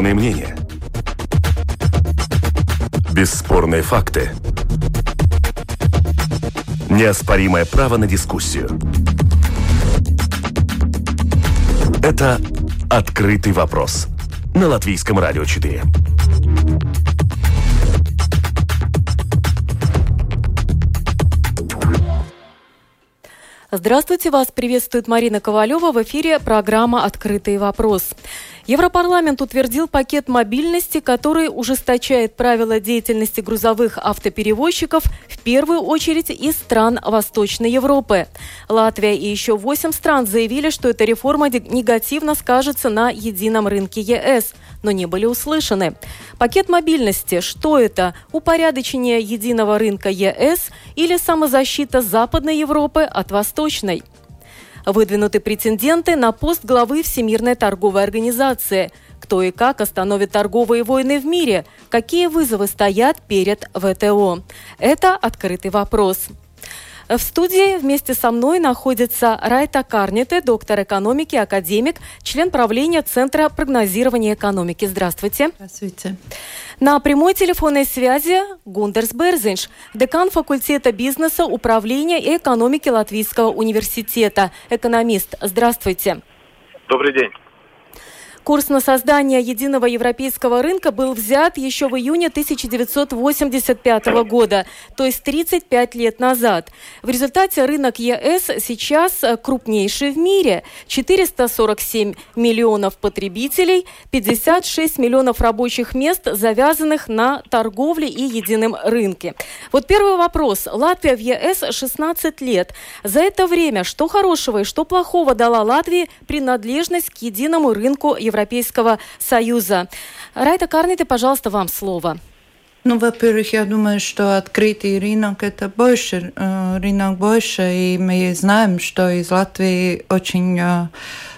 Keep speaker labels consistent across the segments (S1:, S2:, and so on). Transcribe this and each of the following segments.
S1: Бесспорные мнения. Бесспорные факты. Неоспоримое право на дискуссию. Это «Открытый вопрос» на Латвийском радио 4.
S2: Здравствуйте, вас приветствует Марина Ковалева. В эфире программа «Открытый вопрос». Европарламент утвердил пакет мобильности, который ужесточает правила деятельности грузовых автоперевозчиков в первую очередь из стран Восточной Европы. Латвия и еще восемь стран заявили, что эта реформа негативно скажется на едином рынке ЕС, но не были услышаны. Пакет мобильности – что это? Упорядочение единого рынка ЕС или самозащита Западной Европы от Восточной? Выдвинуты претенденты на пост главы Всемирной торговой организации. Кто и как остановит торговые войны в мире? Какие вызовы стоят перед ВТО? Это открытый вопрос. В студии вместе со мной находится Райта Карните, доктор экономики, академик, член правления Центра прогнозирования экономики. Здравствуйте.
S3: Здравствуйте.
S2: На прямой телефонной связи Гундерс Берзинш, декан факультета бизнеса, управления и экономики Латвийского университета, экономист. Здравствуйте.
S4: Добрый день.
S2: Курс на создание единого европейского рынка был взят еще в июне 1985 года, то есть 35 лет назад. В результате рынок ЕС сейчас крупнейший в мире. 447 миллионов потребителей, 56 миллионов рабочих мест, завязанных на торговле и едином рынке. Вот первый вопрос. Латвия в ЕС 16 лет. За это время что хорошего и что плохого дала Латвии принадлежность к единому рынку Европейского Европейского Союза. Райта Карните, пожалуйста, вам слово.
S3: Ну, во-первых, я думаю, что открытый рынок это больше, э, рынок больше, и мы знаем, что из Латвии очень э,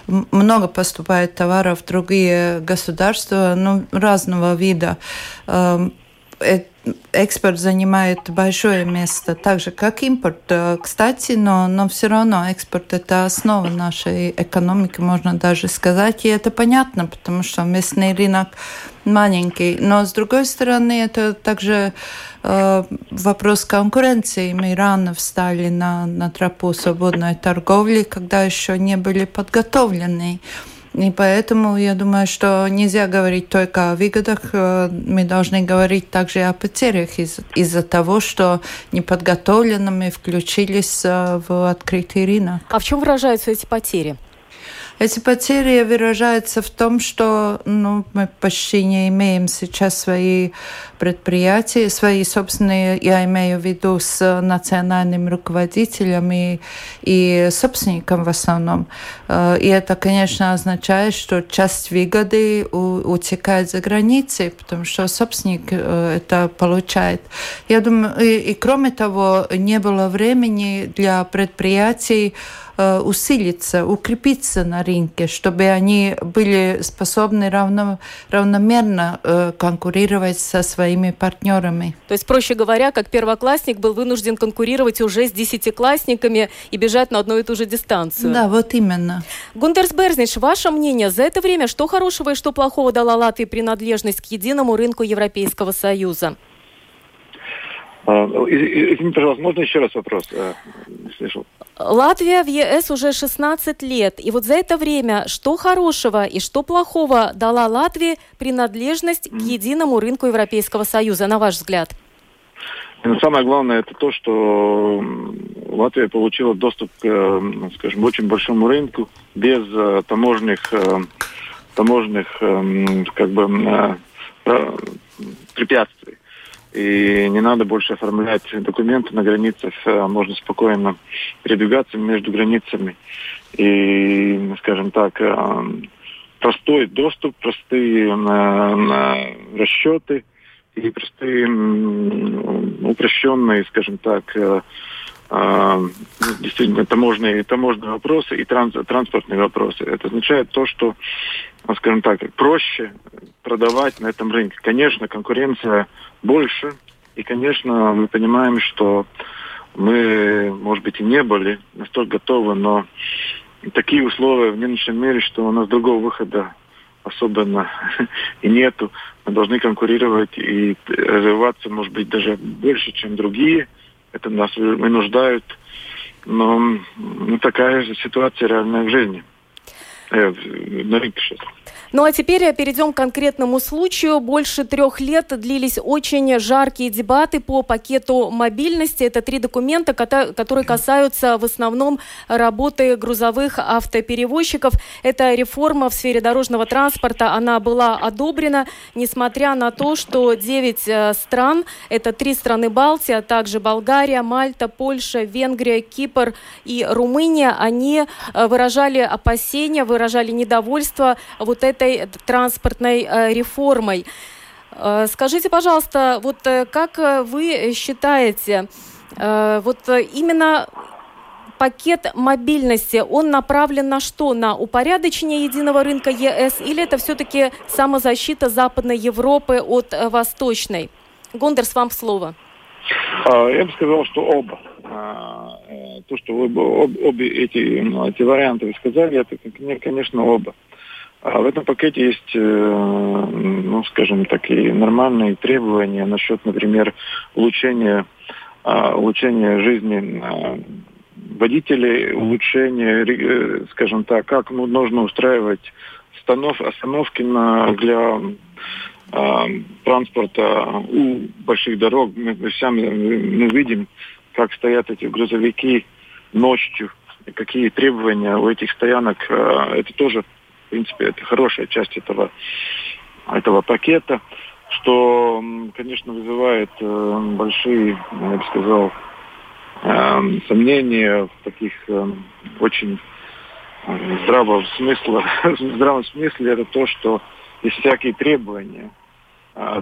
S3: много поступает товаров в другие государства, ну, разного вида. Э, экспорт занимает большое место, так же как импорт. Э, кстати, но, но все равно экспорт – это основа нашей экономики, можно даже сказать. И это понятно, потому что местный рынок маленький. Но, с другой стороны, это также э, вопрос конкуренции. Мы рано встали на, на тропу свободной торговли, когда еще не были подготовлены. И поэтому я думаю, что нельзя говорить только о выгодах, э, мы должны говорить также о потерях из- из-за того, что неподготовленно мы включились э, в открытый рынок.
S2: А в чем выражаются эти потери?
S3: Эти потери выражаются в том, что ну, мы почти не имеем сейчас свои предприятия, свои собственные, я имею в виду с национальным руководителем и, и собственником в основном. Э, и это, конечно, означает, что часть выгоды утекает за границей, потому что собственник э, это получает. Я думаю, и, и кроме того, не было времени для предприятий усилиться, укрепиться на рынке, чтобы они были способны равно, равномерно э, конкурировать со своими партнерами.
S2: То есть, проще говоря, как первоклассник был вынужден конкурировать уже с десятиклассниками и бежать на одну и ту же дистанцию.
S3: Да, вот именно.
S2: Гундерс Берзнич, ваше мнение, за это время что хорошего и что плохого дала Латвии принадлежность к единому рынку Европейского Союза?
S4: А, извините, пожалуйста, можно еще раз вопрос? Э,
S2: слышал. Латвия в ЕС уже 16 лет. И вот за это время что хорошего и что плохого дала Латвии принадлежность к единому рынку Европейского Союза, на ваш взгляд?
S4: Но самое главное это то, что Латвия получила доступ к, э, скажем, очень большому рынку без э, таможенных, таможенных как бы, препятствий и не надо больше оформлять документы на границах, а можно спокойно передвигаться между границами. И, скажем так, э, простой доступ, простые на, на расчеты и простые упрощенные, скажем так, э, э, действительно таможенные, таможенные вопросы и транс, транспортные вопросы. Это означает то, что, скажем так, проще продавать на этом рынке. Конечно, конкуренция больше. И, конечно, мы понимаем, что мы, может быть, и не были настолько готовы, но такие условия в нынешнем мире, что у нас другого выхода особенно и нету. Мы должны конкурировать и развиваться, может быть, даже больше, чем другие. Это нас вынуждают. Но ну, такая же ситуация реальная в жизни. Э,
S2: на рынке сейчас. Ну а теперь перейдем к конкретному случаю. Больше трех лет длились очень жаркие дебаты по пакету мобильности. Это три документа, которые касаются в основном работы грузовых автоперевозчиков. Это реформа в сфере дорожного транспорта. Она была одобрена, несмотря на то, что девять э, стран, это три страны Балтии, а также Болгария, Мальта, Польша, Венгрия, Кипр и Румыния, они э, выражали опасения, выражали недовольство вот этой транспортной э, реформой. Э, скажите, пожалуйста, вот э, как вы считаете, вот именно пакет мобильности, он направлен на что? На упорядочение единого рынка ЕС или это все-таки самозащита Западной Европы от Восточной? Гондерс, вам слово.
S4: Я бы сказал, что оба. А, то, что вы обе эти, эти варианты вы сказали, это, конечно, оба. А в этом пакете есть, э, ну, скажем так, и нормальные требования насчет, например, улучшения, а, улучшения жизни а, водителей, улучшения, э, скажем так, как ну, нужно устраивать станов, остановки на, для транспорта у больших дорог. Мы, мы сами мы видим, как стоят эти грузовики ночью, какие требования у этих стоянок. Это тоже принципе, это хорошая часть этого, этого пакета, что, конечно, вызывает э, большие, я бы сказал, э, сомнения в таких э, очень здравого смысла, в здравом смысле это то, что есть всякие требования,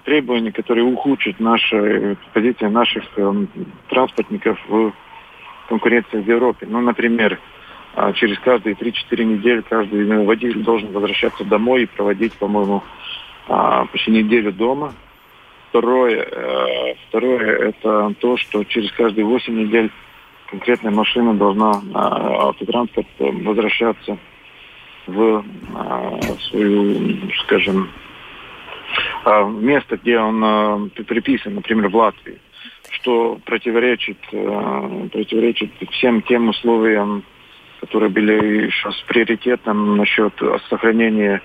S4: требования, которые ухудшат наши позиции наших транспортников в конкуренции в Европе. Ну, например, а через каждые 3-4 недели каждый водитель должен возвращаться домой и проводить, по-моему, почти неделю дома. Второе, э, второе это то, что через каждые 8 недель конкретная машина должна, автотранспорт, возвращаться в свою, скажем, место, где он приписан, например, в Латвии, что противоречит, э, противоречит всем тем условиям, которые были сейчас приоритетом насчет сохранения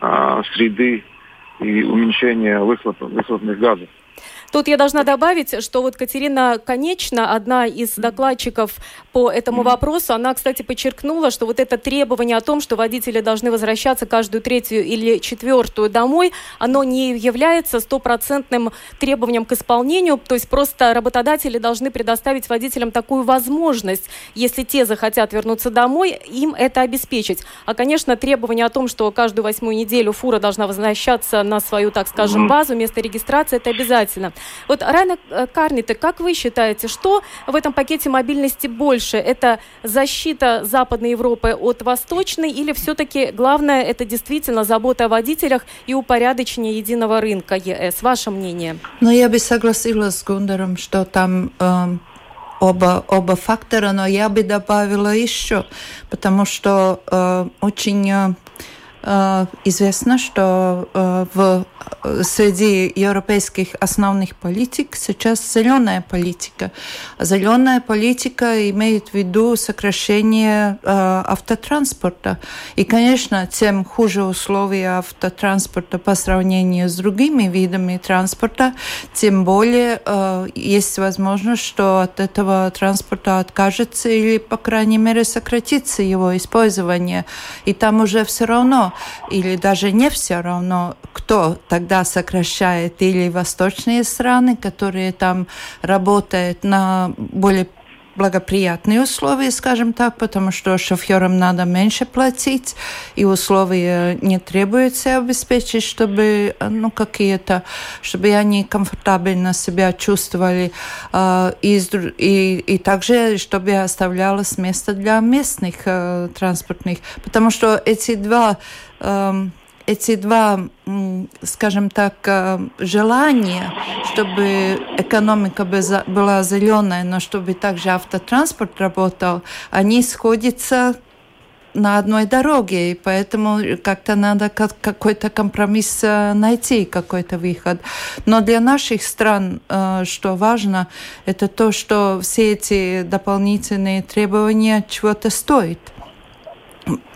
S4: а, среды и уменьшения выхлоп, выхлопных газов.
S2: Тут я должна добавить, что вот Катерина Конечна, одна из докладчиков по этому вопросу, она, кстати, подчеркнула, что вот это требование о том, что водители должны возвращаться каждую третью или четвертую домой, оно не является стопроцентным требованием к исполнению, то есть просто работодатели должны предоставить водителям такую возможность, если те захотят вернуться домой, им это обеспечить. А, конечно, требование о том, что каждую восьмую неделю фура должна возвращаться на свою, так скажем, базу, место регистрации, это обязательно. Вот, Райна э, Карниты, как вы считаете, что в этом пакете мобильности больше? Это защита Западной Европы от Восточной или все-таки главное это действительно забота о водителях и упорядочение единого рынка ЕС? Ваше мнение?
S3: Ну, я бы согласилась с Гундером, что там э, оба, оба фактора, но я бы добавила еще, потому что э, очень... Э, известно, что э, в, э, среди европейских основных политик сейчас зеленая политика. Зеленая политика имеет в виду сокращение автотранспорта. И, конечно, тем хуже условия автотранспорта по сравнению с другими видами транспорта, тем более есть возможность, что от этого транспорта откажется или, по крайней мере, сократится его использование. И там уже все равно или даже не все равно, кто тогда сокращает, или восточные страны, которые там работают на более благоприятные условия, скажем так, потому что шоферам надо меньше платить, и условия не требуется обеспечить, чтобы, ну, какие-то, чтобы они комфортабельно себя чувствовали, э, и, и, и также, чтобы оставлялось место для местных э, транспортных, потому что эти два э, эти два, скажем так, э, желания, чтобы экономика была зеленая, но чтобы также автотранспорт работал, они сходятся на одной дороге, и поэтому как-то надо какой-то компромисс э, найти, какой-то выход. Но для наших стран, э, что важно, это то, что все эти дополнительные требования чего-то стоят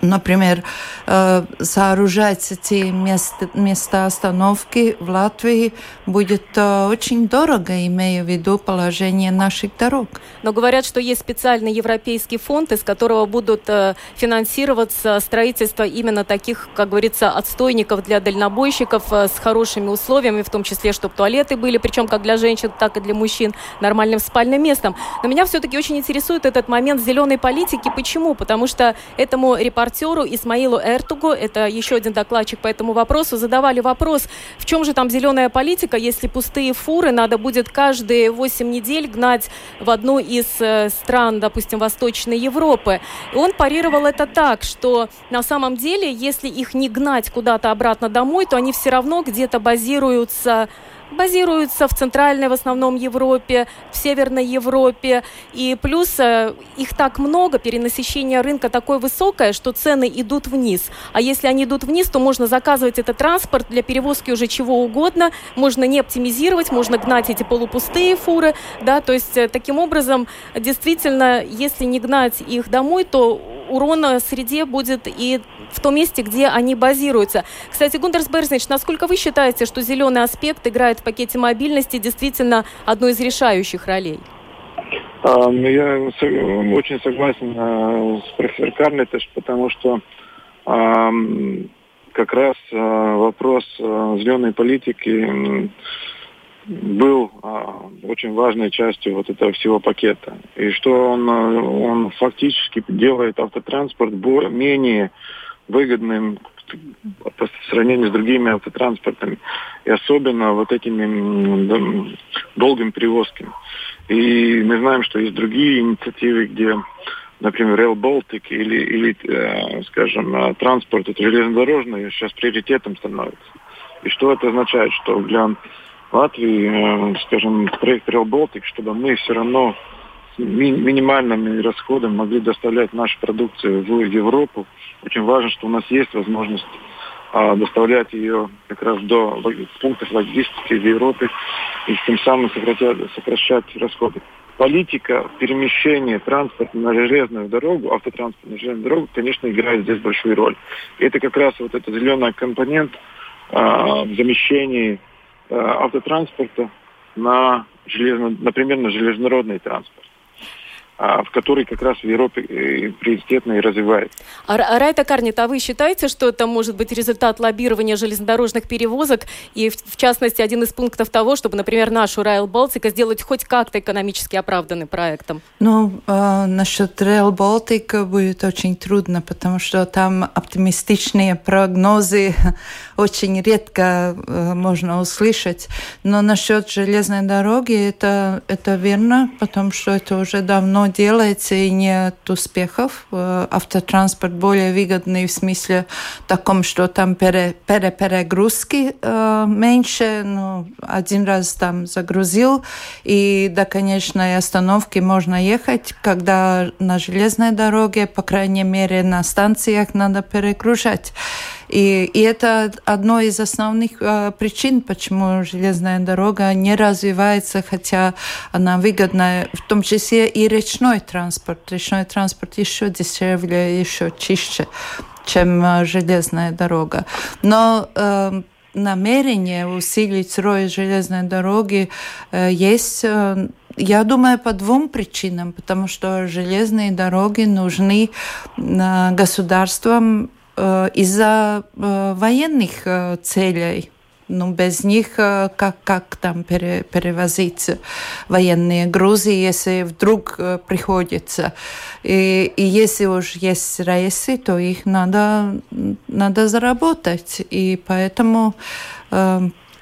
S3: например, э, сооружать эти места, места остановки в Латвии будет э, очень дорого, имея в виду положение наших дорог.
S2: Но говорят, что есть специальный европейский фонд, из которого будут э, финансироваться строительство именно таких, как говорится, отстойников для дальнобойщиков с хорошими условиями, в том числе, чтобы туалеты были, причем как для женщин, так и для мужчин, нормальным спальным местом. Но меня все-таки очень интересует этот момент зеленой политики. Почему? Потому что этому репортеру Исмаилу Эртугу, это еще один докладчик по этому вопросу, задавали вопрос, в чем же там зеленая политика, если пустые фуры надо будет каждые 8 недель гнать в одну из э, стран, допустим, Восточной Европы. И он парировал это так, что на самом деле, если их не гнать куда-то обратно домой, то они все равно где-то базируются базируются в Центральной в основном Европе, в Северной Европе. И плюс э, их так много, перенасыщение рынка такое высокое, что цены идут вниз. А если они идут вниз, то можно заказывать этот транспорт для перевозки уже чего угодно. Можно не оптимизировать, можно гнать эти полупустые фуры. Да, то есть э, таким образом, действительно, если не гнать их домой, то урона среде будет и в том месте, где они базируются. Кстати, Гундерс Берзнич, насколько вы считаете, что зеленый аспект играет в пакете мобильности действительно одну из решающих ролей?
S4: Ну, я очень согласен а, с профессором Карлетеш, потому что как раз а, вопрос зеленой политики был очень важной частью вот этого всего пакета. И что он, он фактически делает автотранспорт менее выгодным по сравнению с другими автотранспортами, и особенно вот этими долгими перевозками. И мы знаем, что есть другие инициативы, где, например, Rail Baltic или, или э, скажем, э, транспорт, это железнодорожный, сейчас приоритетом становится. И что это означает? Что для Латвии, э, скажем, проект Rail Baltic, чтобы мы все равно ми минимальными расходами могли доставлять нашу продукцию в Европу. Очень важно, что у нас есть возможность а, доставлять ее как раз до пунктов логистики в Европе и тем самым сокращать, сокращать расходы. Политика перемещения транспорта на железную дорогу, автотранспорт на железную дорогу, конечно, играет здесь большую роль. И это как раз вот этот зеленый компонент а, в замещении автотранспорта на железно, например, на железнодорожный транспорт. А, в которой как раз в Европе э, приоритетно и развивается.
S2: А, Райта Карнит, а вы считаете, что это может быть результат лоббирования железнодорожных перевозок и, в, в частности, один из пунктов того, чтобы, например, нашу Райл Балтика сделать хоть как-то экономически оправданным проектом?
S3: Ну, э, насчет Райл Балтика будет очень трудно, потому что там оптимистичные прогнозы очень редко э, можно услышать. Но насчет железной дороги это, это верно, потому что это уже давно делается и нет успехов. Э, автотранспорт более выгодный в смысле таком, что там пере, пере, перегрузки э, меньше. Ну, один раз там загрузил, и до конечной остановки можно ехать, когда на железной дороге, по крайней мере, на станциях надо перегружать. И, и это одно из основных э, причин, почему железная дорога не развивается, хотя она выгодна, в том числе и речной транспорт. Речной транспорт еще дешевле, еще чище, чем э, железная дорога. Но э, намерение усилить роль железной дороги э, есть э, я думаю, по двум причинам, потому что железные дороги нужны э, государствам из-за э, военных э, целей. Ну, без них как, как там пере, перевозить военные грузы, если вдруг приходится. И, и если уж есть рейсы, то их надо, надо заработать. И поэтому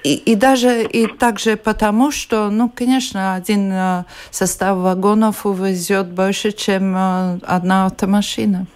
S3: и, и даже и также потому, что, ну, конечно, один состав вагонов увезет больше, чем одна автомашина.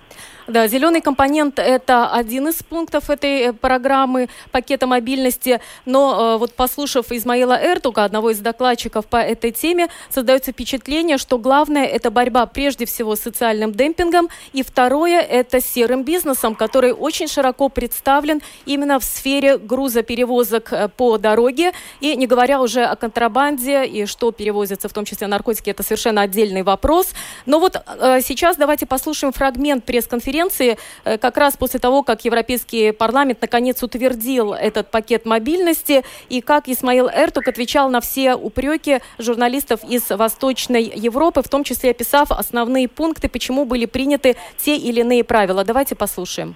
S2: Да, зеленый компонент – это один из пунктов этой э, программы пакета мобильности. Но э, вот послушав Измаила Эртуга, одного из докладчиков по этой теме, создается впечатление, что главное – это борьба прежде всего с социальным демпингом, и второе – это серым бизнесом, который очень широко представлен именно в сфере грузоперевозок э, по дороге. И не говоря уже о контрабанде и что перевозится, в том числе наркотики, это совершенно отдельный вопрос. Но вот сейчас давайте послушаем фрагмент пресс-конференции конференции э, как раз после того, как Европейский парламент наконец утвердил этот пакет мобильности, и как Исмаил Эртук отвечал на все упреки журналистов из Восточной Европы, в том числе описав основные пункты, почему были приняты те или иные правила. Давайте послушаем.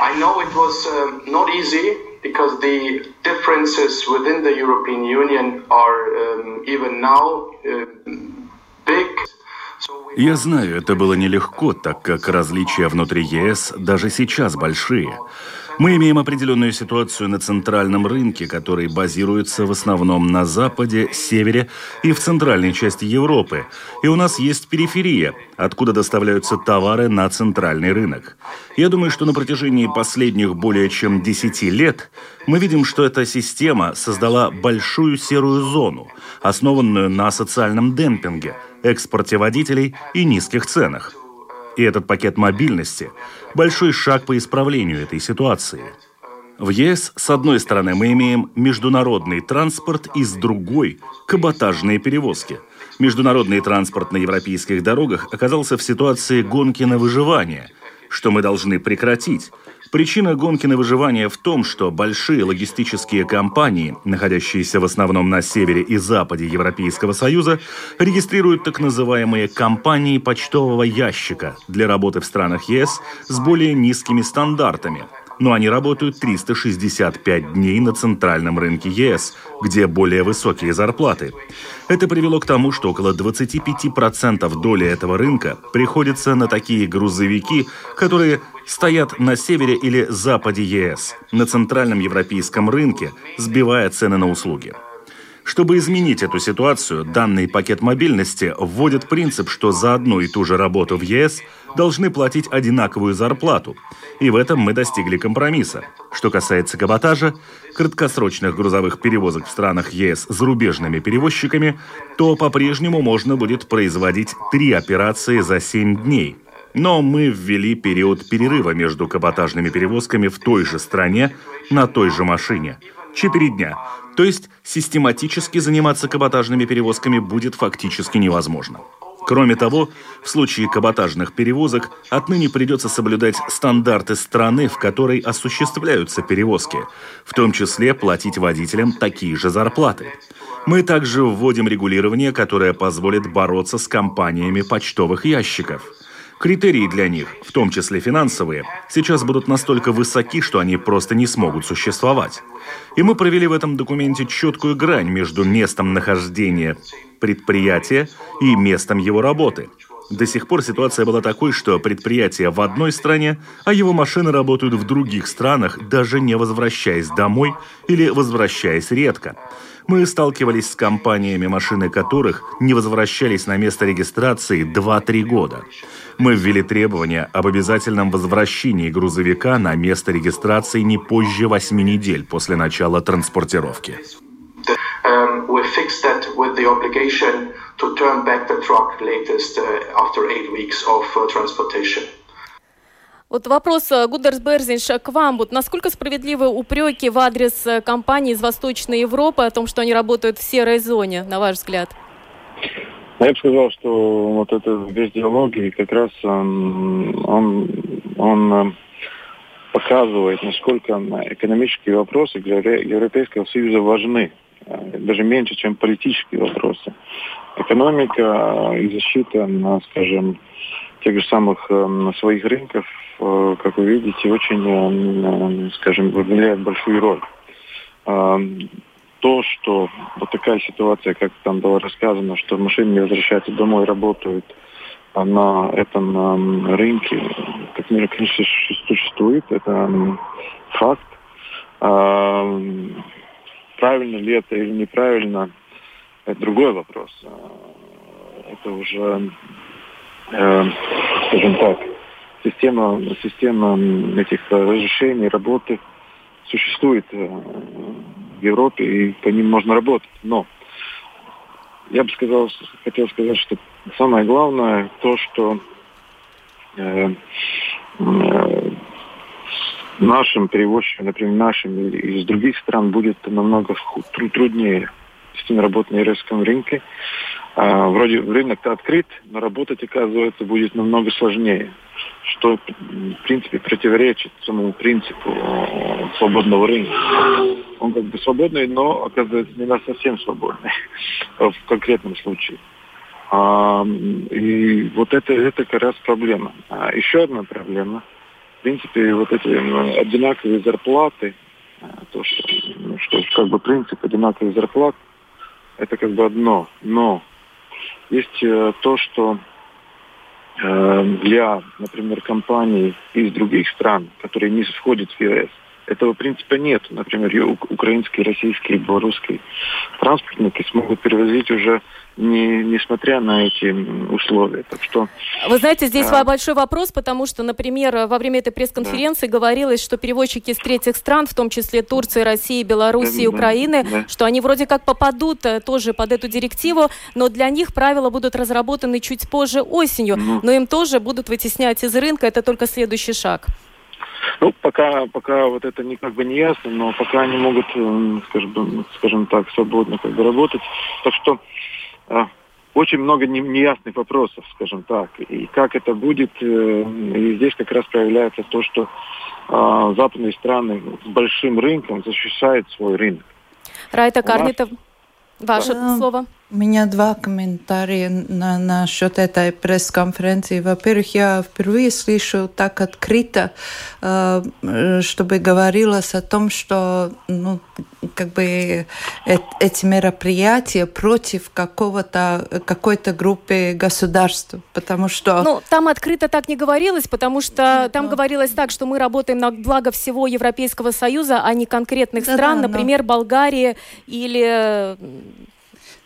S2: I know it was uh, not easy because the differences within the European Union are um, even now uh, big.
S1: Я знаю, это было нелегко, так как различия внутри ЕС даже сейчас большие. Мы имеем определенную ситуацию на центральном рынке, который базируется в основном на западе, севере и в центральной части Европы. И у нас есть периферия, откуда доставляются товары на центральный рынок. Я думаю, что на протяжении последних более чем 10 лет мы видим, что эта система создала большую серую зону, основанную на социальном демпинге – экспорте водителей и низких ценах. И этот пакет мобильности – большой шаг по исправлению этой ситуации. В ЕС, с одной стороны, мы имеем международный транспорт и с другой – каботажные перевозки. Международный транспорт на европейских дорогах оказался в ситуации гонки на выживание, что мы должны прекратить – Причина гонки на выживание в том, что большие логистические компании, находящиеся в основном на севере и западе Европейского Союза, регистрируют так называемые компании почтового ящика для работы в странах ЕС с более низкими стандартами – но они работают 365 дней на центральном рынке ЕС, где более высокие зарплаты. Это привело к тому, что около 25% доли этого рынка приходится на такие грузовики, которые стоят на севере или западе ЕС, на центральном европейском рынке, сбивая цены на услуги. Чтобы изменить эту ситуацию, данный пакет мобильности вводит принцип, что за одну и ту же работу в ЕС должны платить одинаковую зарплату. И в этом мы достигли компромисса. Что касается каботажа, краткосрочных грузовых перевозок в странах ЕС зарубежными перевозчиками, то по-прежнему можно будет производить три операции за 7 дней – но мы ввели период перерыва между каботажными перевозками в той же стране на той же машине. Четыре дня. То есть систематически заниматься каботажными перевозками будет фактически невозможно. Кроме того, в случае каботажных перевозок отныне придется соблюдать стандарты страны, в которой осуществляются перевозки, в том числе платить водителям такие же зарплаты. Мы также вводим регулирование, которое позволит бороться с компаниями почтовых ящиков – Критерии для них, в том числе финансовые, сейчас будут настолько высоки, что они просто не смогут существовать. И мы провели в этом документе четкую грань между местом нахождения предприятия и местом его работы. До сих пор ситуация была такой, что предприятие в одной стране, а его машины работают в других странах, даже не возвращаясь домой или возвращаясь редко мы сталкивались с компаниями, машины которых не возвращались на место регистрации 2-3 года. Мы ввели требования об обязательном возвращении грузовика на место регистрации не позже 8 недель после начала транспортировки. Um, uh, uh.
S2: Вот вопрос, э, Гудерс Берзинш, к вам. Вот насколько справедливы упреки в адрес э, компаний из Восточной Европы о том, что они работают в серой зоне, на ваш взгляд?
S4: Я бы сказал, что вот это весь диалог, и как раз он, он, он э, показывает, насколько экономические вопросы для Европейского Союза важны, даже меньше, чем политические вопросы. Экономика и защита, скажем, тех же самых э, своих рынков, э, как вы видите, очень, э, скажем, выделяет большую роль. Э, то, что вот такая ситуация, как там было рассказано, что машины не возвращаются домой, работают а на этом э, рынке, как мир, конечно, существует, это э, факт. Э, правильно ли это или неправильно, это другой вопрос. Это уже э, скажем так, система, система этих разрешений, работы существует в Европе, и по ним можно работать. Но я бы сказал, хотел сказать, что самое главное то, что э, э, нашим перевозчикам, например, нашим из других стран будет намного труднее действительно работать на еврейском рынке. А, вроде рынок-то открыт, но работать, оказывается, будет намного сложнее, что, в принципе, противоречит самому принципу э, свободного рынка. Он как бы свободный, но, оказывается, не на совсем свободный в конкретном случае. А, и вот это, это как раз проблема. А еще одна проблема. В принципе, вот эти одинаковые зарплаты, а, то, что, ну, что как бы принцип одинаковых зарплат, это как бы одно. Но есть э, то, что э, для, например, компаний из других стран, которые не входят в ЕС, этого принципа нет. Например, украинские, российские, белорусские транспортники смогут перевозить уже не, несмотря на эти условия. Так что,
S2: Вы знаете, здесь а... большой вопрос, потому что, например, во время этой пресс-конференции да. говорилось, что перевозчики из третьих стран, в том числе Турции, России, Белоруссии, да, Украины, да. что они вроде как попадут э, тоже под эту директиву, но для них правила будут разработаны чуть позже осенью, ну. но им тоже будут вытеснять из рынка, это только следующий шаг.
S4: Ну, пока, пока вот это не, как бы не ясно, но пока они могут, э, скажем, скажем так, свободно как бы работать. Так что очень много неясных вопросов, скажем так. И как это будет, э, и здесь как раз проявляется то, что а, западные страны с большим рынком защищают свой рынок.
S2: Райта Карнитов, ваше да. слово.
S3: У меня два комментария на, насчет этой пресс-конференции. Во-первых, я впервые слышу так открыто, э, чтобы говорилось о том, что ну, как бы э, эти мероприятия против какого-то какой-то группы государств, потому что
S2: ну там открыто так не говорилось, потому что Нет, там но... говорилось так, что мы работаем на благо всего Европейского Союза, а не конкретных да, стран, да, например, но... Болгарии или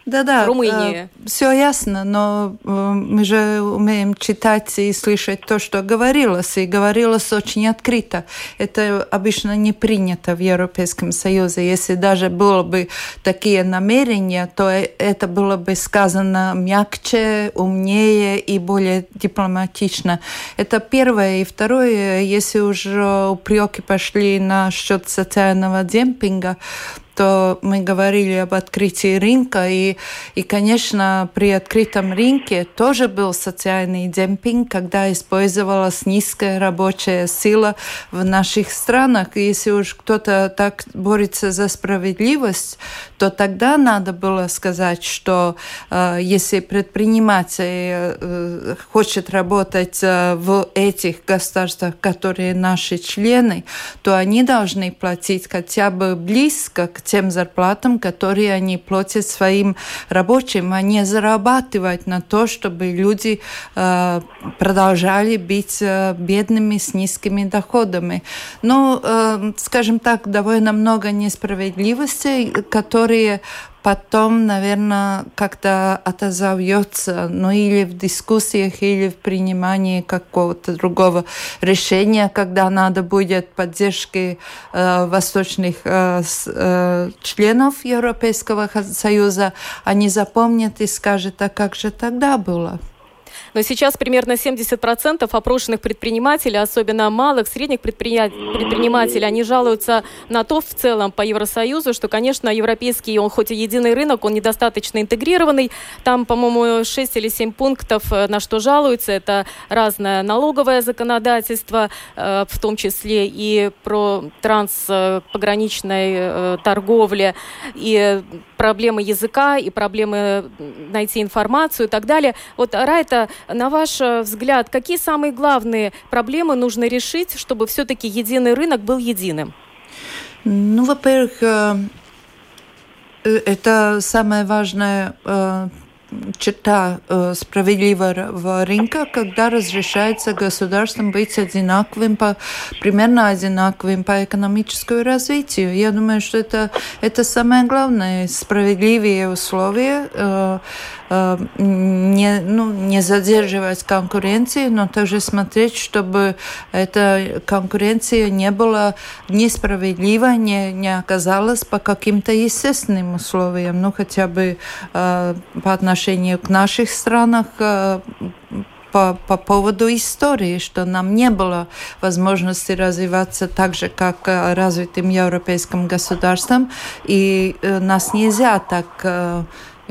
S2: да-да, Румынии.
S3: Э, все ясно, но э, мы же умеем читать и слышать то, что говорилось, и говорилось очень открыто. Это обычно не принято в Европейском Союзе. Если даже было бы такие намерения, то э, это было бы сказано мягче, умнее и более дипломатично. Это первое. И второе, если уже упреки пошли на счет социального демпинга, то мы говорили об открытии рынка, и, и, конечно, при открытом рынке тоже был социальный демпинг, когда использовалась низкая рабочая сила в наших странах. Если уж кто-то так борется за справедливость, то тогда надо было сказать, что э, если предприниматель э, хочет работать э, в этих государствах, которые наши члены, то они должны платить хотя бы близко к тем зарплатам, которые они платят своим рабочим, а не зарабатывать на то, чтобы люди э, продолжали быть э, бедными с низкими доходами. Ну, э, скажем так, довольно много несправедливостей, которые потом, наверное, как-то отозовется, ну или в дискуссиях, или в принимании какого-то другого решения, когда надо будет поддержки э, восточных э, э, членов Европейского Союза, они запомнят и скажут, а как же тогда было?
S2: Но сейчас примерно 70% опрошенных предпринимателей, особенно малых, средних предпринимателей, они жалуются на то в целом по Евросоюзу, что, конечно, европейский, он хоть и единый рынок, он недостаточно интегрированный. Там, по-моему, 6 или 7 пунктов, э, на что жалуются. Это разное налоговое законодательство, э, в том числе и про транспограничной э, торговле, и проблемы языка, и проблемы найти информацию и так далее. Вот, Райта, на ваш э, взгляд, какие самые главные проблемы нужно решить, чтобы все-таки единый рынок был единым?
S3: Ну, во-первых, э, э, это самое важное черта э, справедливого рынка, когда разрешается государствам быть одинаковым, по, примерно одинаковым по экономическому развитию. Я думаю, что это, это самое главное, справедливые условия. Э, не, ну, не задерживать конкуренцию, но также смотреть, чтобы эта конкуренция не была несправедлива, не, не оказалась по каким-то естественным условиям, ну хотя бы по отношению к наших странах по, по поводу истории, что нам не было возможности развиваться так же, как э, развитым европейским государством, и э, нас нельзя так э,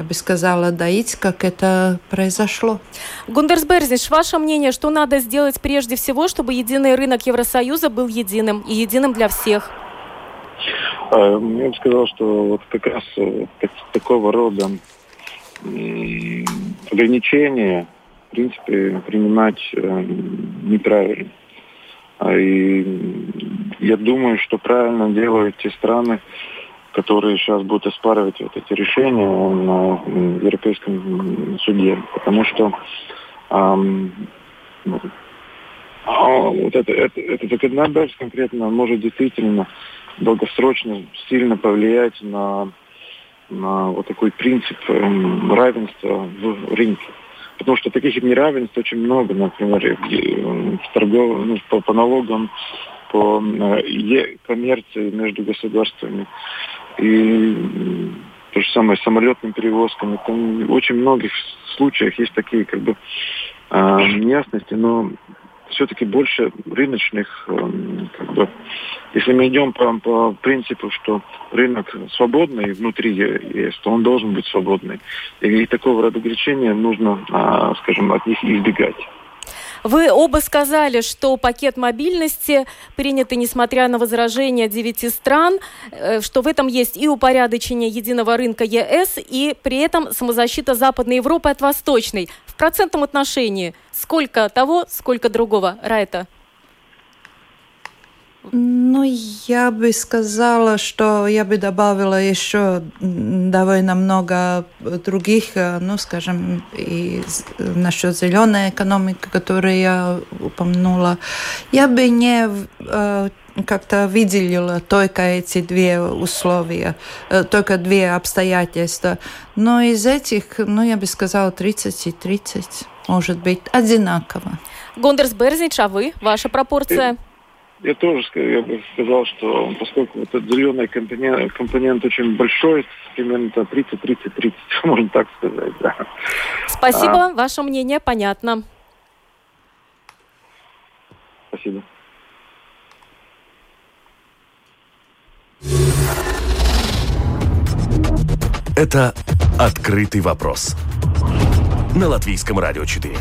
S3: я бы сказала, доить, как это произошло.
S2: Гундерс Берзиш, ваше мнение, что надо сделать прежде всего, чтобы единый рынок Евросоюза был единым и единым для всех?
S4: Я бы сказал, что вот как раз такого рода ограничения в принципе, принимать э, неправильно. А и я думаю, что правильно делают те страны, которые сейчас будут оспаривать вот эти решения на Европейском суде. Потому что эм, вот это, это, это законодательство конкретно может действительно долгосрочно сильно повлиять на, на вот такой принцип эм, равенства в рынке. Потому что таких неравенств очень много, например, в торгов... ну, по, по налогам, по э, коммерции между государствами. И то же самое с самолетными перевозками. Там в очень многих случаях есть такие как бы э, неясности, но все-таки больше рыночных, эм, как бы, если мы идем по, по принципу, что рынок свободный внутри ЕС, то он должен быть свободный. И, и такого рода ограничения нужно, скажем, от них избегать.
S2: Вы оба сказали, что пакет мобильности принятый, несмотря на возражения девяти стран, э, что в этом есть и упорядочение единого рынка ЕС, и при этом самозащита Западной Европы от Восточной. В процентном отношении сколько того, сколько другого, Райта?
S3: Ну, я бы сказала, что я бы добавила еще довольно много других, э, ну, скажем, и насчет зеленой экономики, которую я упомянула. Я бы не э, как-то выделила только эти две условия, э, только две обстоятельства. Но из этих, ну, я бы сказала, 30 и 30, может быть, одинаково.
S2: Гондерс Берзнич, а вы? Ваша пропорция?
S4: Я тоже я бы сказал, что поскольку вот этот зеленый компонент, компонент очень большой, примерно 30-30-30, можно так сказать, да.
S2: Спасибо, а, ваше мнение понятно.
S4: Спасибо.
S5: Это «Открытый вопрос» на Латвийском радио 4.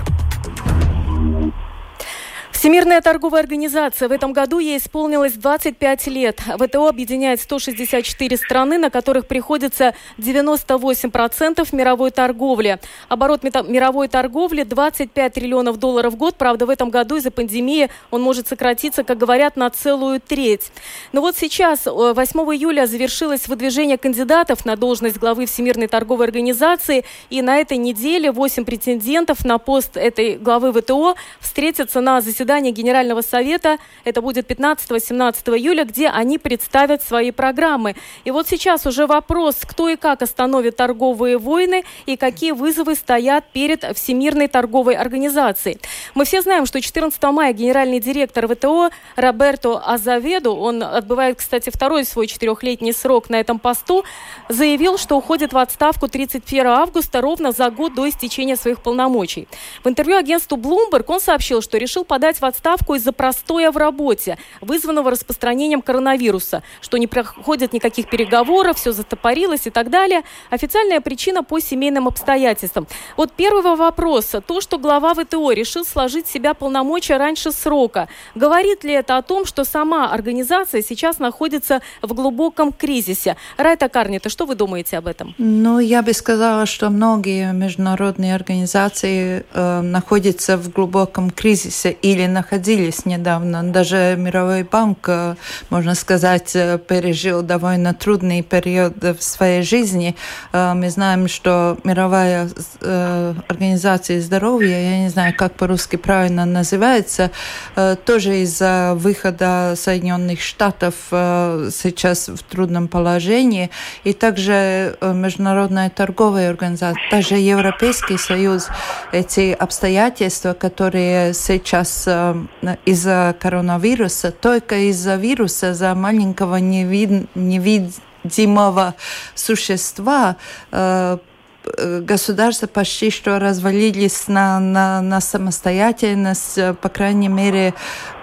S2: Всемирная торговая организация в этом году ей исполнилось 25 лет. ВТО объединяет 164 страны, на которых приходится 98% мировой торговли. Оборот мировой торговли 25 триллионов долларов в год. Правда, в этом году из-за пандемии он может сократиться, как говорят, на целую треть. Но вот сейчас, 8 э, июля, завершилось выдвижение кандидатов на должность главы Всемирной торговой организации. И на этой неделе 8 претендентов на пост этой главы ВТО встретятся на заседании заседание Генерального совета. Это будет 15-17 июля, где они представят свои программы. И вот сейчас уже вопрос, кто и как остановит торговые войны и какие вызовы стоят перед Всемирной торговой организацией. Мы все знаем, что 14 мая генеральный директор ВТО Роберто Азаведу, он отбывает, кстати, второй свой четырехлетний срок на этом посту, заявил, что уходит в отставку 31 августа ровно за год до истечения своих полномочий. В интервью агентству Bloomberg он сообщил, что решил подать в отставку из-за простоя в работе, вызванного распространением коронавируса, что не проходит никаких переговоров, все затопорилось и так далее. Официальная причина по семейным обстоятельствам. Вот первый вопрос. То, что глава ВТО решил сложить себя полномочия раньше срока, говорит ли это о том, что сама организация сейчас находится в глубоком кризисе? Райта Карнита, что вы думаете об этом?
S3: Ну, я бы сказала, что многие международные организации э, находятся в глубоком кризисе или находились недавно. Даже Мировой банк, э, можно сказать, э, пережил довольно трудный период в своей жизни. Э, мы знаем, что Мировая организация здоровья, я не знаю, как по-русски правильно называется, тоже из-за выхода Соединенных Штатов сейчас в трудном положении. И также Международная торговая организация, даже Европейский Союз, эти обстоятельства, которые сейчас из-за коронавируса, только из-за вируса, за маленького невид, невидимого существа, э, государства почти что развалились на, на, на самостоятельность, по крайней мере,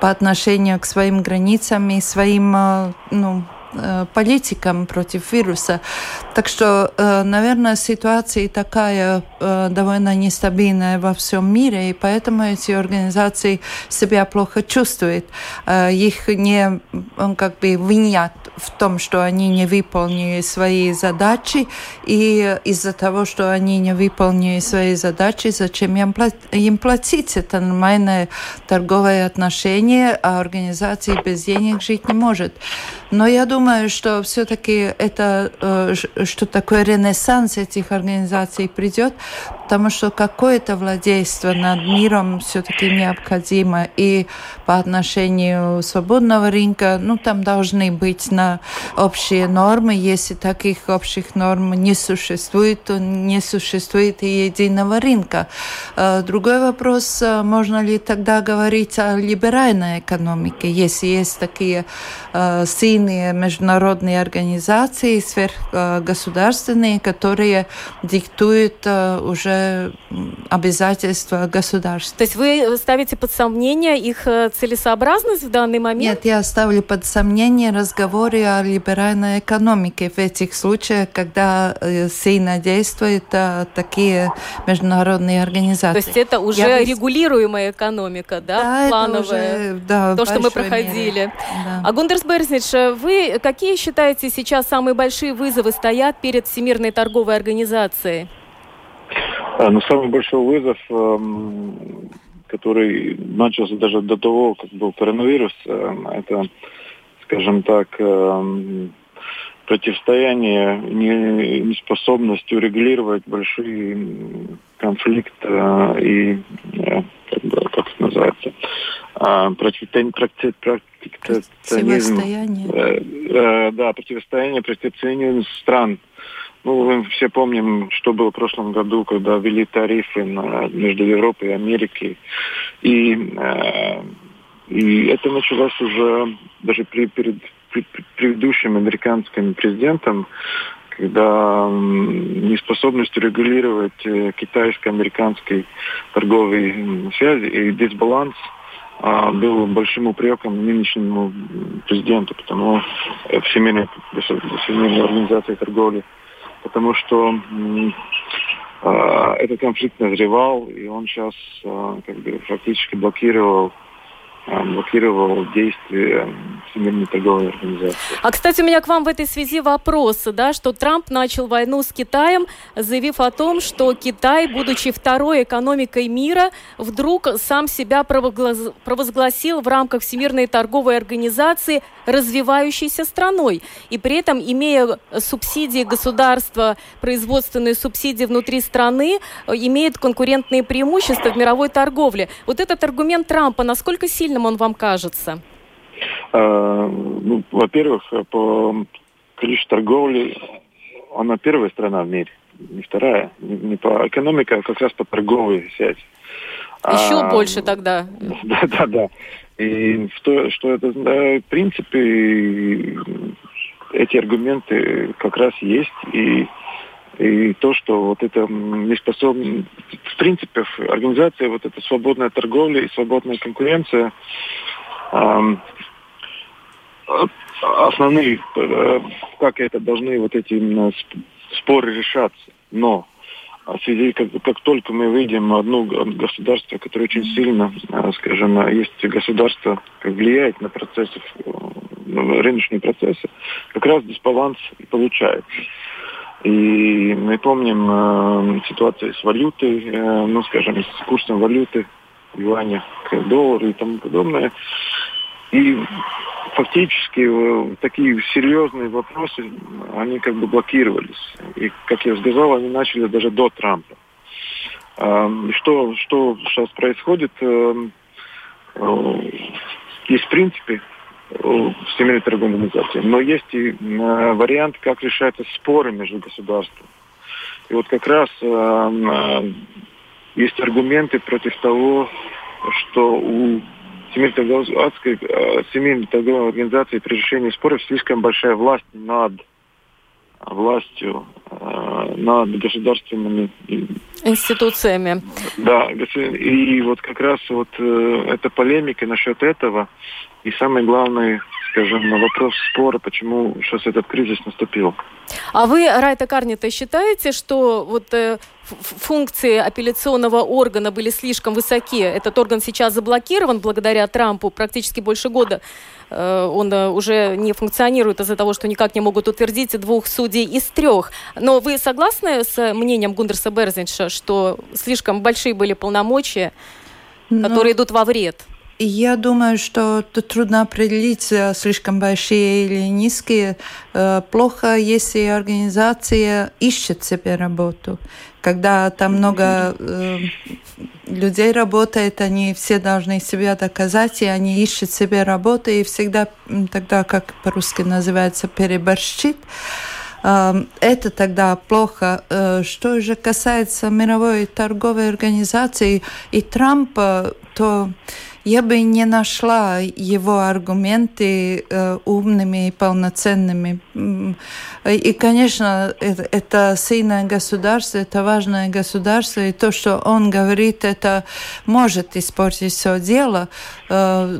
S3: по отношению к своим границам и своим э, ну, Э, политикам против вируса. Так что, наверное, ситуация такая довольно нестабильная во всем мире, и поэтому эти организации себя плохо чувствуют. Их не как бы винят в том, что они не выполнили свои задачи, и из-за того, что они не выполнили свои задачи, зачем им платить? Это нормальное торговое отношение, а организация без денег жить не может. Но я думаю, что все-таки это, э, что такое ренессанс этих организаций придет, потому что какое-то владельство над миром все-таки необходимо. И по отношению свободного рынка, ну, там должны быть на общие нормы. Если таких общих норм не существует, то не существует и единого рынка. Э, другой вопрос, э, можно ли тогда говорить о либеральной экономике, если есть такие сильные международные организации, сверхгосударственные, которые диктуют э, уже обязательства государства.
S2: То есть вы ставите под сомнение их э, целесообразность в данный момент?
S3: Нет, я ставлю под сомнение разговоры о либеральной экономике в этих случаях, когда э, сильно действуют такие международные организации.
S2: То есть это уже я регулируемая экономика, да,
S3: да
S2: плановая?
S3: Уже, да,
S2: то, что мы проходили. Да. А Гундерс Берзнич, вы какие считаете сейчас самые большие вызовы стоят перед Всемирной торговой организацией?
S4: А, ну, самый большой вызов, эм, который начался даже до того, как был коронавирус, эм, это, скажем так, эм, противостояние неспособность урегулировать большие конфликты э, и э, как, бы, называется, а, противостояние, э, э, да, противостояние протекционизм стран. Ну, мы все помним, что было в прошлом году, когда ввели тарифы на, между Европой и Америкой. И, э, и это началось уже даже при, перед, предыдущим американским президентом, когда неспособность регулировать э, китайско-американской торговые связи и дисбаланс – а, был большим упреком нынешнему президенту, потому Всемирной, Всемирной организации торговли, потому что э, этот конфликт назревал, и он сейчас э, как бы фактически блокировал блокировал действия Всемирной торговой организации.
S2: А, кстати, у меня к вам в этой связи вопрос, да, что Трамп начал войну с Китаем, заявив о том, что Китай, будучи второй экономикой мира, вдруг сам себя провозгласил в рамках Всемирной торговой организации развивающейся страной. И при этом, имея субсидии государства, производственные субсидии внутри страны, имеет конкурентные преимущества в мировой торговле. Вот этот аргумент Трампа, насколько сильно правильным он вам кажется?
S4: А, ну, во-первых, по количеству торговли она первая страна в мире, не вторая. Не, не по экономике, а как раз по торговой связи.
S2: Еще а, больше тогда.
S4: Да, да, да. И что, что это, да, в принципе, эти аргументы как раз есть. И, и то, что вот это не способно... В принципе, организация, вот эта свободная торговля и свободная конкуренция эм, основные, э, как это должны вот эти именно споры решаться. Но в связи, как, как только мы выйдем одно государство, которое очень сильно, э, скажем, есть государство, как влияет на процессы, на рыночные процессы, как раз дисбаланс и получается. И мы помним э, ситуацию с валютой, э, ну, скажем, с курсом валюты юаня к доллару и тому подобное. И фактически э, такие серьезные вопросы, они как бы блокировались. И, как я сказал, они начали даже до Трампа. Что, что сейчас происходит? Эм, э, есть в принципе Всемирной торговой организации, но есть и э, вариант, как решаются споры между государствами. И вот как раз есть аргументы против того, что у Всемирной торговой организации при решении споров слишком большая власть над властью, э, над государственными
S2: институциями.
S4: Да, и вот как раз вот э, эта полемика насчет этого, и самый главный, скажем, вопрос спора, почему сейчас этот кризис наступил.
S2: А вы, Райта Карнита, считаете, что вот э, функции апелляционного органа были слишком высоки? Этот орган сейчас заблокирован благодаря Трампу практически больше года. Э, он э, уже не функционирует из-за того, что никак не могут утвердить двух судей из трех. Но вы согласны с мнением Гундерса Берзинша, что слишком большие были полномочия, Но... Которые идут во вред?
S3: Я думаю, что тут трудно определить, э, слишком большие или низкие. Э, плохо, если организация ищет себе работу. Когда там много э, людей работает, они все должны себя доказать, и они ищут себе работу, и всегда тогда, как по-русски называется, переборщит. Это тогда плохо. Что же касается мировой торговой организации и Трампа, то я бы не нашла его аргументы э, умными и полноценными. И, конечно, это, это сильное государство, это важное государство, и то, что он говорит, это может испортить все дело. Э,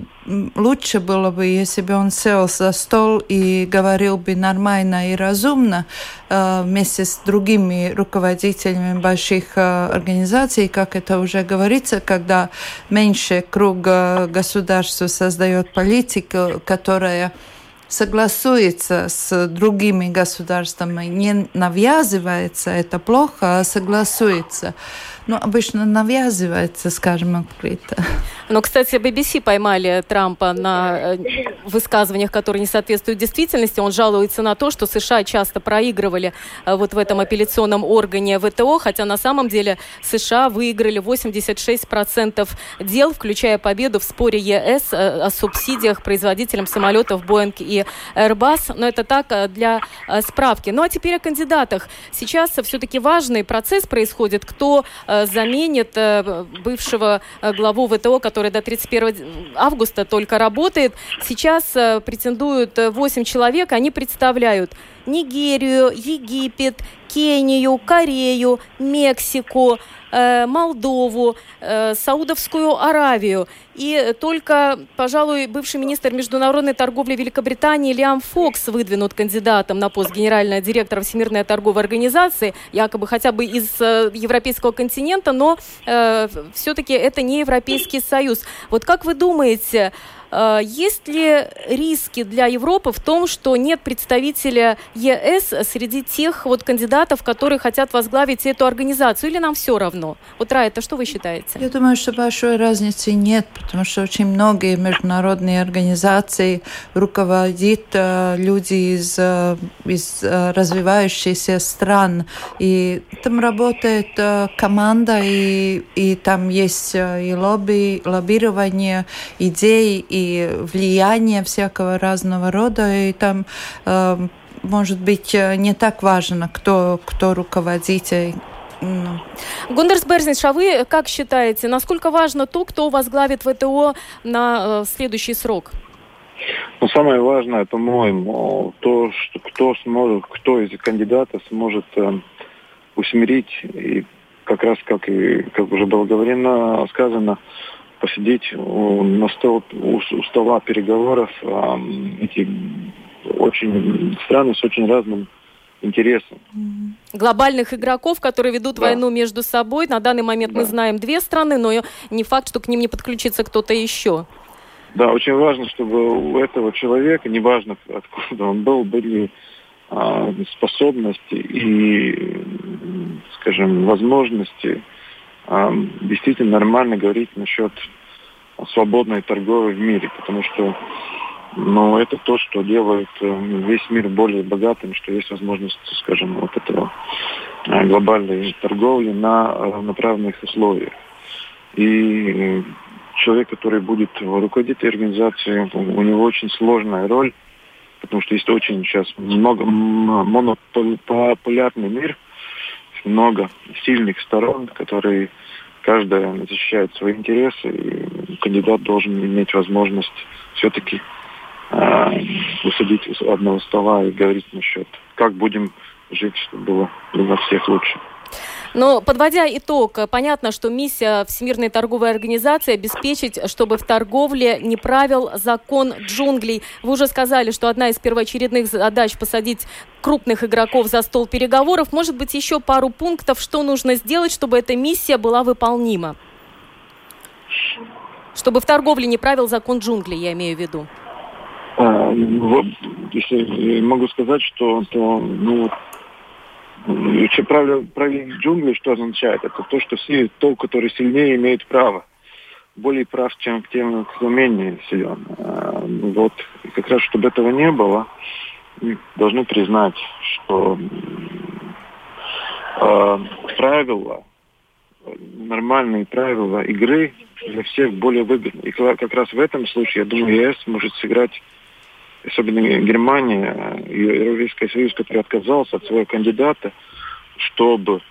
S3: лучше было бы, если бы он сел за стол и говорил бы нормально и разумно э, вместе с другими руководителями больших э, организаций, как это уже говорится, когда меньше круг государств создает политику, которая согласуется с другими государствами, не навязывается, это плохо, а согласуется ну, обычно навязывается, скажем, открыто.
S2: Но, кстати, BBC поймали Трампа на э, высказываниях, которые не соответствуют действительности. Он жалуется на то, что США часто проигрывали э, вот в этом апелляционном органе ВТО, хотя на самом деле США выиграли 86% дел, включая победу в споре ЕС э, о субсидиях производителям самолетов Boeing и Airbus. Но это так для справки. Ну а теперь о кандидатах. Сейчас все-таки важный процесс происходит. Кто заменит э, бывшего э, главу ВТО, который до 31 августа только работает. Сейчас э, претендуют 8 человек, они представляют Нигерию, Египет, Кению, Корею, Мексику, э, Молдову, э, Саудовскую Аравию. И только, пожалуй, бывший министр международной торговли Великобритании Лиам Фокс выдвинут кандидатом на пост генерального директора Всемирной торговой организации, якобы хотя бы из э, европейского континента, но э, все-таки это не Европейский Союз. Вот как вы думаете, есть ли риски для Европы в том, что нет представителя ЕС среди тех вот кандидатов, которые хотят возглавить эту организацию, или нам все равно? Вот, Рая, это что вы считаете?
S3: Я думаю, что большой разницы нет, потому что очень многие международные организации руководят э, люди из, э, из развивающихся стран, и там работает команда, и, и там есть и лобби, лоббирование идей, и влияние всякого разного рода, и там э, может быть э, не так важно, кто, кто руководитель.
S2: Ну. Гундерс Берзнич, а вы как считаете, насколько важно то, кто возглавит ВТО на э, следующий срок?
S4: Ну, самое важное, по-моему, то, что кто сможет, кто из кандидатов сможет э, усмирить и как раз, как и как уже было говорено, сказано, посидеть на стол, у стола переговоров эти очень страны с очень разным интересом.
S2: Глобальных игроков, которые ведут да. войну между собой. На данный момент да. мы знаем две страны, но не факт, что к ним не подключится кто-то еще.
S4: Да, очень важно, чтобы у этого человека, неважно откуда он был, были а, способности и, скажем, возможности действительно нормально говорить насчет свободной торговли в мире, потому что ну, это то, что делает э, весь мир более богатым, что есть возможность, скажем, вот этого э, глобальной торговли на равноправных условиях. И человек, который будет руководить этой организацией, у него очень сложная роль, потому что есть очень сейчас много монополярный мир, много сильных сторон, которые каждая защищает свои интересы, и кандидат должен иметь возможность все-таки усадить у одного стола и говорить насчет, как будем жить, чтобы было для всех лучше.
S2: Но подводя итог, понятно, что миссия Всемирной торговой организации обеспечить, чтобы в торговле не правил закон джунглей. Вы уже сказали, что одна из первоочередных задач посадить крупных игроков за стол переговоров. Может быть, еще пару пунктов, что нужно сделать, чтобы эта миссия была выполнима? Чтобы в торговле не правил закон джунглей, я имею в виду.
S4: А, если могу сказать, что то, ну, Вообще правило, правильно джунглей что означает? Это то, что все, тот, который сильнее, имеет право. Более прав, чем тем, кто менее силен. А, вот. Как раз, чтобы этого не было, должны признать, что э, правила, нормальные правила игры для всех более выгодны. И как раз в этом случае, я думаю, ЕС может сыграть особенно Германия и Европейский Союз, который отказался от своего кандидата, чтобы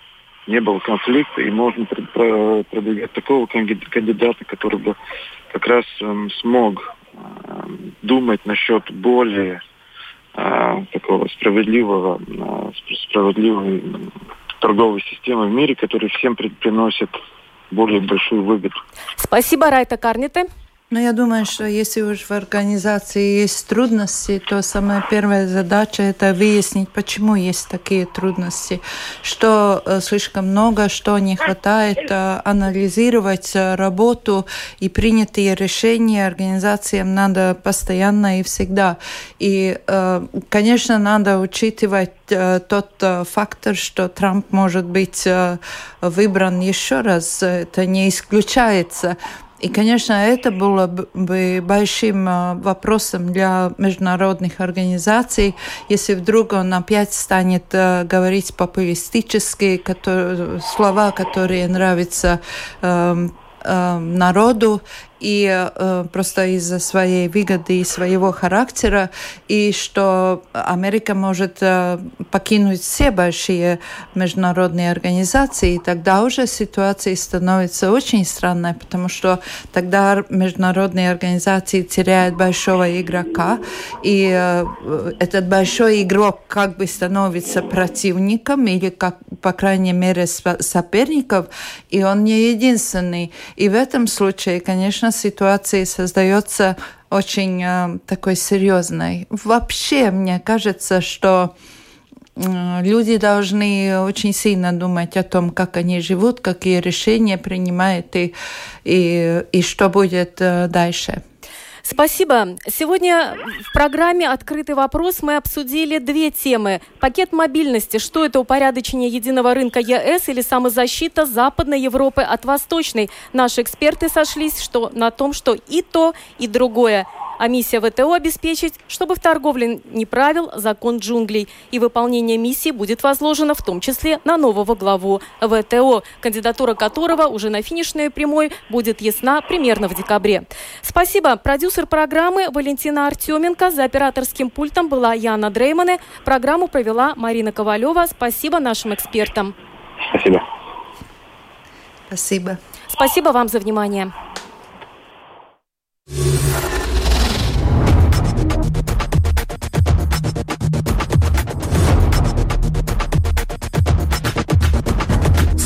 S4: не было конфликта, и можно продвигать такого кандидата, который бы как раз эм, смог эм, думать насчет более э, такого справедливого, э, справедливой торговой системы в мире, которая всем приносит более большую выгоду.
S2: Спасибо, Райта Карните.
S3: Ну, я думаю, что если уж в организации есть трудности, то самая первая задача – это выяснить, почему есть такие трудности, что э, слишком много, что не хватает, э, анализировать э, работу и принятые решения организациям надо постоянно и всегда. И, конечно, надо учитывать тот фактор, что Трамп может быть выбран еще раз. Это не исключается. И, конечно, это было бы большим э, вопросом для международных организаций, если вдруг он опять станет э, говорить популистические слова, которые нравятся эм, эм, народу, и э, просто из-за своей выгоды и своего характера, и что Америка может э, покинуть все большие международные организации, и тогда уже ситуация становится очень странной, потому что тогда международные организации теряют большого игрока, и э, этот большой игрок как бы становится противником или, как, по крайней мере, соперником, и он не единственный. И в этом случае, конечно, конечно, ситуация создается очень э, такой серьезной. Вообще, мне кажется, что э, люди должны очень сильно думать о том, как они живут, какие решения принимают и, и, и что будет э, дальше.
S2: Спасибо. Сегодня в программе «Открытый вопрос» мы обсудили две темы. Пакет мобильности. Что это упорядочение единого рынка ЕС или самозащита Западной Европы от Восточной? Наши эксперты сошлись что, на том, что и то, и другое – а миссия ВТО обеспечить, чтобы в торговле не правил закон джунглей. И выполнение миссии будет возложено в том числе на нового главу ВТО, кандидатура которого уже на финишной прямой будет ясна примерно в декабре. Спасибо. Продюсер программы Валентина Артеменко. За операторским пультом была Яна Дреймане. Программу провела Марина Ковалева. Спасибо нашим экспертам.
S4: Спасибо.
S3: Спасибо.
S2: Спасибо вам за внимание.